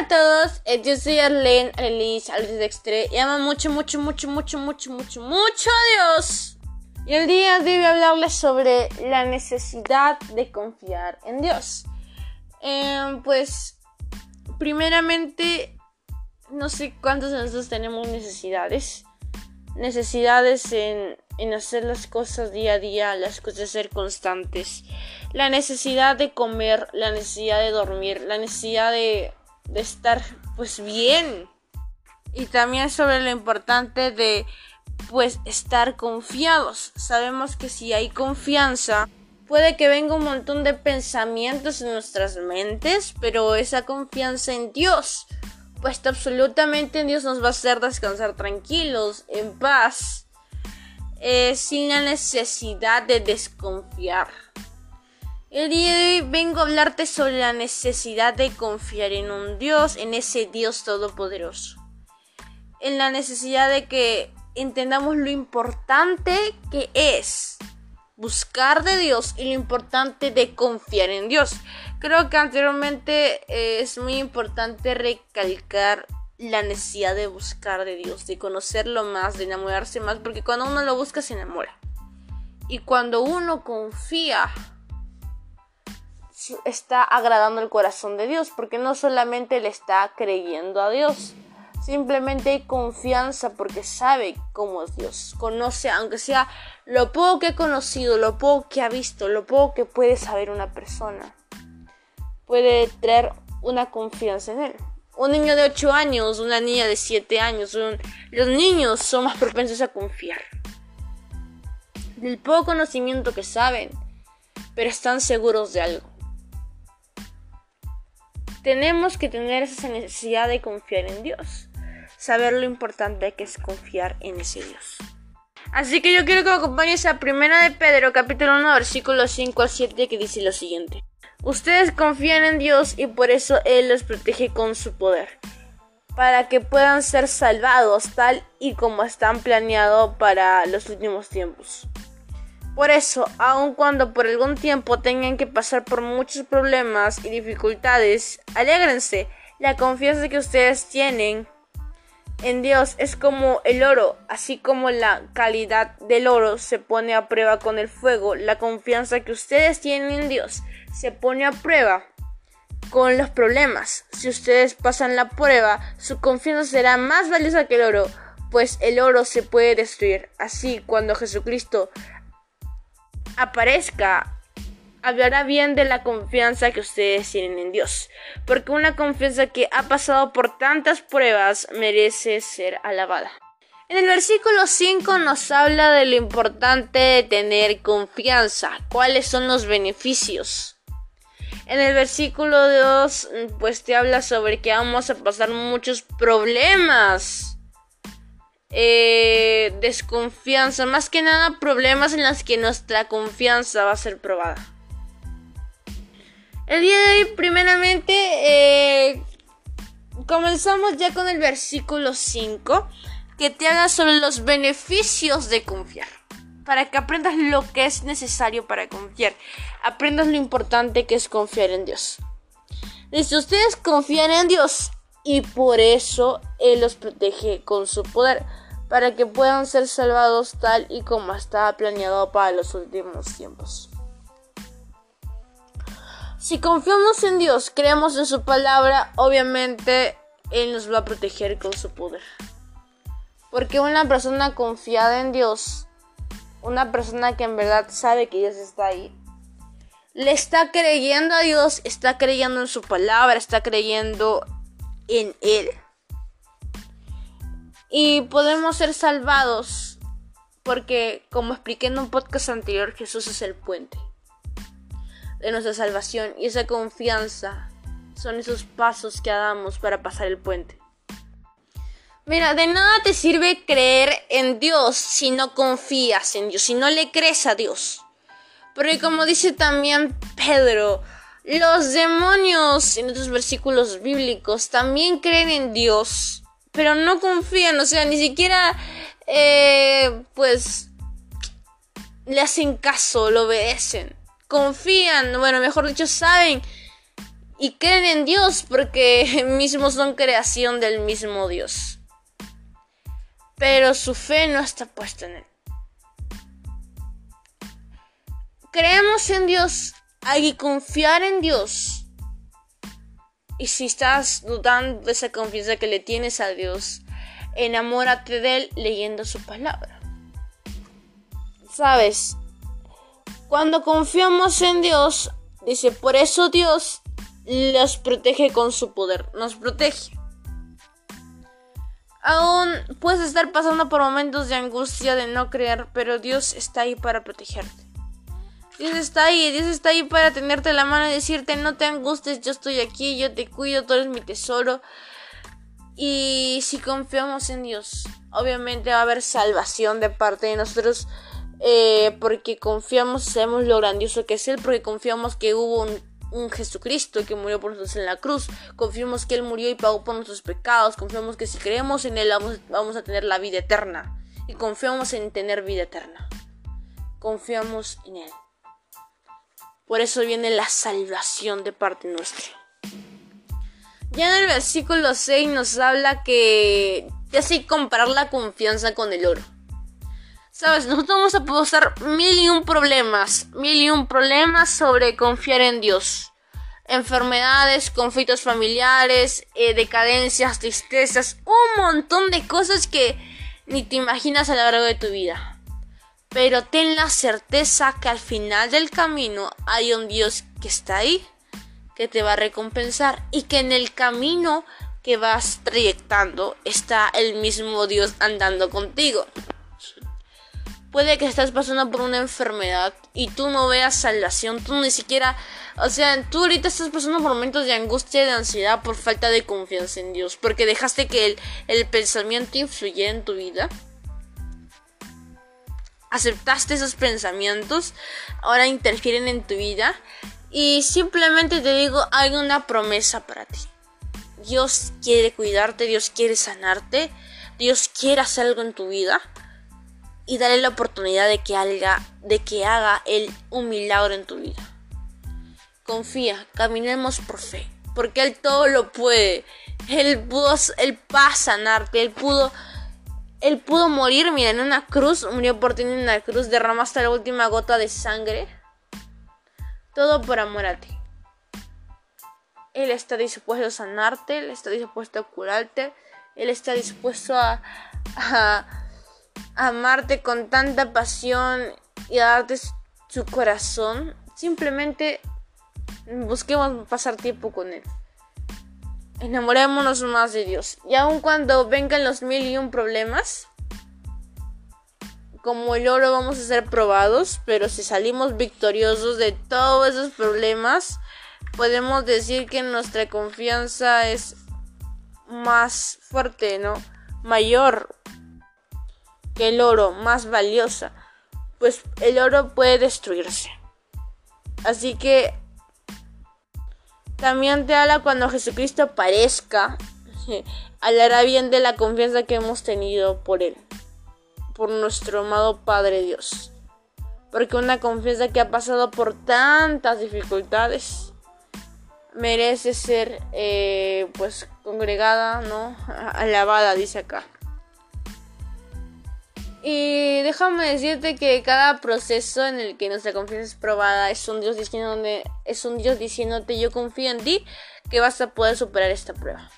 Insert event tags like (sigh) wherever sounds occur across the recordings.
a todos, eh, yo soy Arlene, Alice, Alice Dextre y amo mucho, mucho, mucho, mucho, mucho, mucho, mucho a Dios. Y el día de hoy voy a hablarles sobre la necesidad de confiar en Dios. Em, pues, primeramente, no sé cuántos de nosotros tenemos necesidades. Necesidades en, en hacer las cosas día a día, las cosas ser constantes. La necesidad de comer, la necesidad de dormir, la necesidad de de estar pues bien. Y también sobre lo importante de pues estar confiados. Sabemos que si hay confianza, puede que venga un montón de pensamientos en nuestras mentes, pero esa confianza en Dios, pues absolutamente en Dios nos va a hacer descansar tranquilos, en paz, eh, sin la necesidad de desconfiar. El día de hoy vengo a hablarte sobre la necesidad de confiar en un Dios, en ese Dios todopoderoso. En la necesidad de que entendamos lo importante que es buscar de Dios y lo importante de confiar en Dios. Creo que anteriormente eh, es muy importante recalcar la necesidad de buscar de Dios, de conocerlo más, de enamorarse más, porque cuando uno lo busca se enamora. Y cuando uno confía está agradando el corazón de Dios, porque no solamente le está creyendo a Dios, simplemente hay confianza porque sabe cómo es Dios, conoce, aunque sea lo poco que ha conocido, lo poco que ha visto, lo poco que puede saber una persona, puede traer una confianza en Él. Un niño de 8 años, una niña de 7 años, los niños son más propensos a confiar. Del poco conocimiento que saben, pero están seguros de algo tenemos que tener esa necesidad de confiar en Dios. Saber lo importante que es confiar en ese Dios. Así que yo quiero que me acompañes a Primera de Pedro, capítulo 1, versículos 5 al 7, que dice lo siguiente. Ustedes confían en Dios y por eso Él los protege con su poder, para que puedan ser salvados tal y como están planeado para los últimos tiempos. Por eso, aun cuando por algún tiempo tengan que pasar por muchos problemas y dificultades, alégrense. La confianza que ustedes tienen en Dios es como el oro, así como la calidad del oro se pone a prueba con el fuego, la confianza que ustedes tienen en Dios se pone a prueba con los problemas. Si ustedes pasan la prueba, su confianza será más valiosa que el oro, pues el oro se puede destruir. Así, cuando Jesucristo aparezca, hablará bien de la confianza que ustedes tienen en Dios, porque una confianza que ha pasado por tantas pruebas merece ser alabada. En el versículo 5 nos habla de lo importante de tener confianza, cuáles son los beneficios. En el versículo 2 pues te habla sobre que vamos a pasar muchos problemas eh, desconfianza, más que nada problemas en los que nuestra confianza va a ser probada. El día de hoy, primeramente, eh, comenzamos ya con el versículo 5, que te habla sobre los beneficios de confiar. Para que aprendas lo que es necesario para confiar. Aprendas lo importante que es confiar en Dios. Si ustedes confían en Dios y por eso Él los protege con su poder para que puedan ser salvados tal y como estaba planeado para los últimos tiempos. Si confiamos en Dios, creemos en su palabra, obviamente Él nos va a proteger con su poder. Porque una persona confiada en Dios, una persona que en verdad sabe que Dios está ahí, le está creyendo a Dios, está creyendo en su palabra, está creyendo en Él y podemos ser salvados porque, como expliqué en un podcast anterior, Jesús es el puente de nuestra salvación y esa confianza son esos pasos que damos para pasar el puente. Mira, de nada te sirve creer en Dios si no confías en Dios, si no le crees a Dios. Porque como dice también Pedro, los demonios en otros versículos bíblicos también creen en Dios pero no confían, o sea, ni siquiera, eh, pues, le hacen caso, lo obedecen. Confían, bueno, mejor dicho, saben y creen en Dios porque (laughs) mismos son creación del mismo Dios. Pero su fe no está puesta en Él. Creemos en Dios, hay que confiar en Dios. Y si estás dudando de esa confianza que le tienes a Dios, enamórate de Él leyendo su palabra. Sabes, cuando confiamos en Dios, dice, por eso Dios los protege con su poder, nos protege. Aún puedes estar pasando por momentos de angustia de no creer, pero Dios está ahí para protegerte. Dios está ahí, Dios está ahí para tenerte la mano y decirte no te angusties, yo estoy aquí, yo te cuido, tú eres mi tesoro. Y si confiamos en Dios, obviamente va a haber salvación de parte de nosotros. Eh, porque confiamos, sabemos lo grandioso que es Él, porque confiamos que hubo un Jesucristo que murió por nosotros en la cruz. Confiamos que Él murió y pagó por nuestros pecados. Confiamos que si creemos en Él vamos, a tener la vida eterna. Y confiamos en tener vida eterna. Confiamos en Él. Por eso viene la salvación de parte nuestra. Ya en el versículo 6 nos habla que ya sé comparar la confianza con el oro. Sabes, nosotros vamos a pasar mil y un problemas, mil y un problemas sobre confiar en Dios. Enfermedades, conflictos familiares, eh, decadencias, tristezas, un montón de cosas que ni te imaginas a lo largo de tu vida. Pero ten la certeza que al final del camino hay un Dios que está ahí, que te va a recompensar y que en el camino que vas trayectando está el mismo Dios andando contigo. Puede que estés pasando por una enfermedad y tú no veas salvación, tú ni siquiera, o sea, tú ahorita estás pasando por momentos de angustia y de ansiedad por falta de confianza en Dios, porque dejaste que el, el pensamiento influyera en tu vida. Aceptaste esos pensamientos, ahora interfieren en tu vida y simplemente te digo, hay una promesa para ti. Dios quiere cuidarte, Dios quiere sanarte, Dios quiere hacer algo en tu vida y dale la oportunidad de que haga, de que haga Él un milagro en tu vida. Confía, caminemos por fe, porque Él todo lo puede. Él pudo, Él va a sanarte, Él pudo, Él pudo morir, mira, en una cruz, murió por en una cruz, derramó hasta la última gota de sangre. Todo por amor a ti. Él está dispuesto a sanarte, Él está dispuesto a curarte, Él está dispuesto a amarte con tanta pasión y a darte su corazón, simplemente busquemos pasar tiempo con Él. Enamorémonos más de Dios. Y aun cuando vengan los mil y un problemas, como el oro vamos a ser probados, pero si salimos victoriosos de todos esos problemas, podemos decir que nuestra confianza es más fuerte, ¿no? Mayor, el oro, más valiosa, pues el oro puede destruirse. Así que también te habla cuando Jesucristo aparezca, (laughs) hablará bien de la confianza que hemos tenido por Él, por nuestro amado Padre Dios. Porque una confianza que ha pasado por tantas dificultades merece ser eh, pues congregada, ¿no? (laughs) Alabada, dice acá. Y déjame decirte que cada proceso en el que nuestra confianza es probada es un Dios diciéndote, es un Dios diciéndote yo confío en ti que vas a poder superar esta prueba.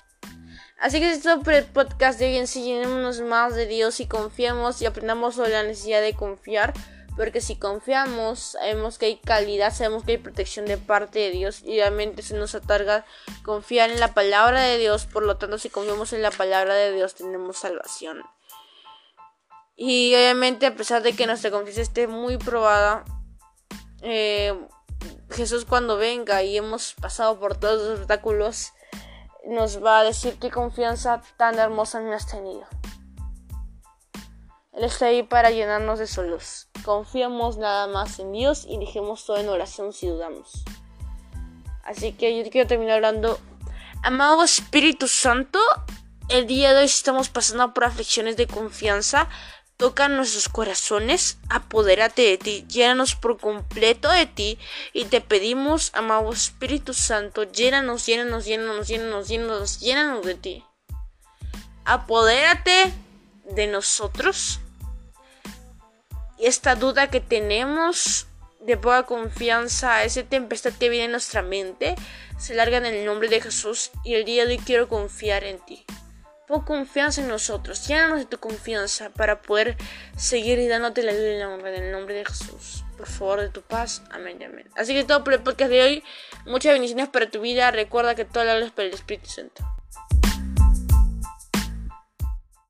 Así que esto por el podcast de hoy en más de Dios y confiamos y aprendamos sobre la necesidad de confiar. Porque si confiamos, sabemos que hay calidad, sabemos que hay protección de parte de Dios y obviamente se nos otorga confiar en la palabra de Dios. Por lo tanto, si confiamos en la palabra de Dios, tenemos salvación. Y obviamente a pesar de que nuestra confianza esté muy probada, eh, Jesús cuando venga y hemos pasado por todos los obstáculos, nos va a decir qué confianza tan hermosa me has tenido. Él está ahí para llenarnos de su luz. Confiamos nada más en Dios y dejemos todo en oración si dudamos. Así que yo quiero terminar hablando. Amado Espíritu Santo, el día de hoy estamos pasando por aflicciones de confianza Toca nuestros corazones, apodérate de ti, llénanos por completo de ti y te pedimos, amado Espíritu Santo, llénanos, llénanos, llénanos, llénanos, llénanos, llénanos de ti. Apodérate de nosotros. Y esta duda que tenemos de poca confianza, esa tempestad que viene en nuestra mente, se larga en el nombre de Jesús y el día de hoy quiero confiar en ti. Pon confianza en nosotros, llénanos de tu confianza para poder seguir dándote la honra en el nombre de Jesús. Por favor, de tu paz. Amén amén. Así que todo por el podcast de hoy. Muchas bendiciones para tu vida. Recuerda que todo lo es para el Espíritu Santo.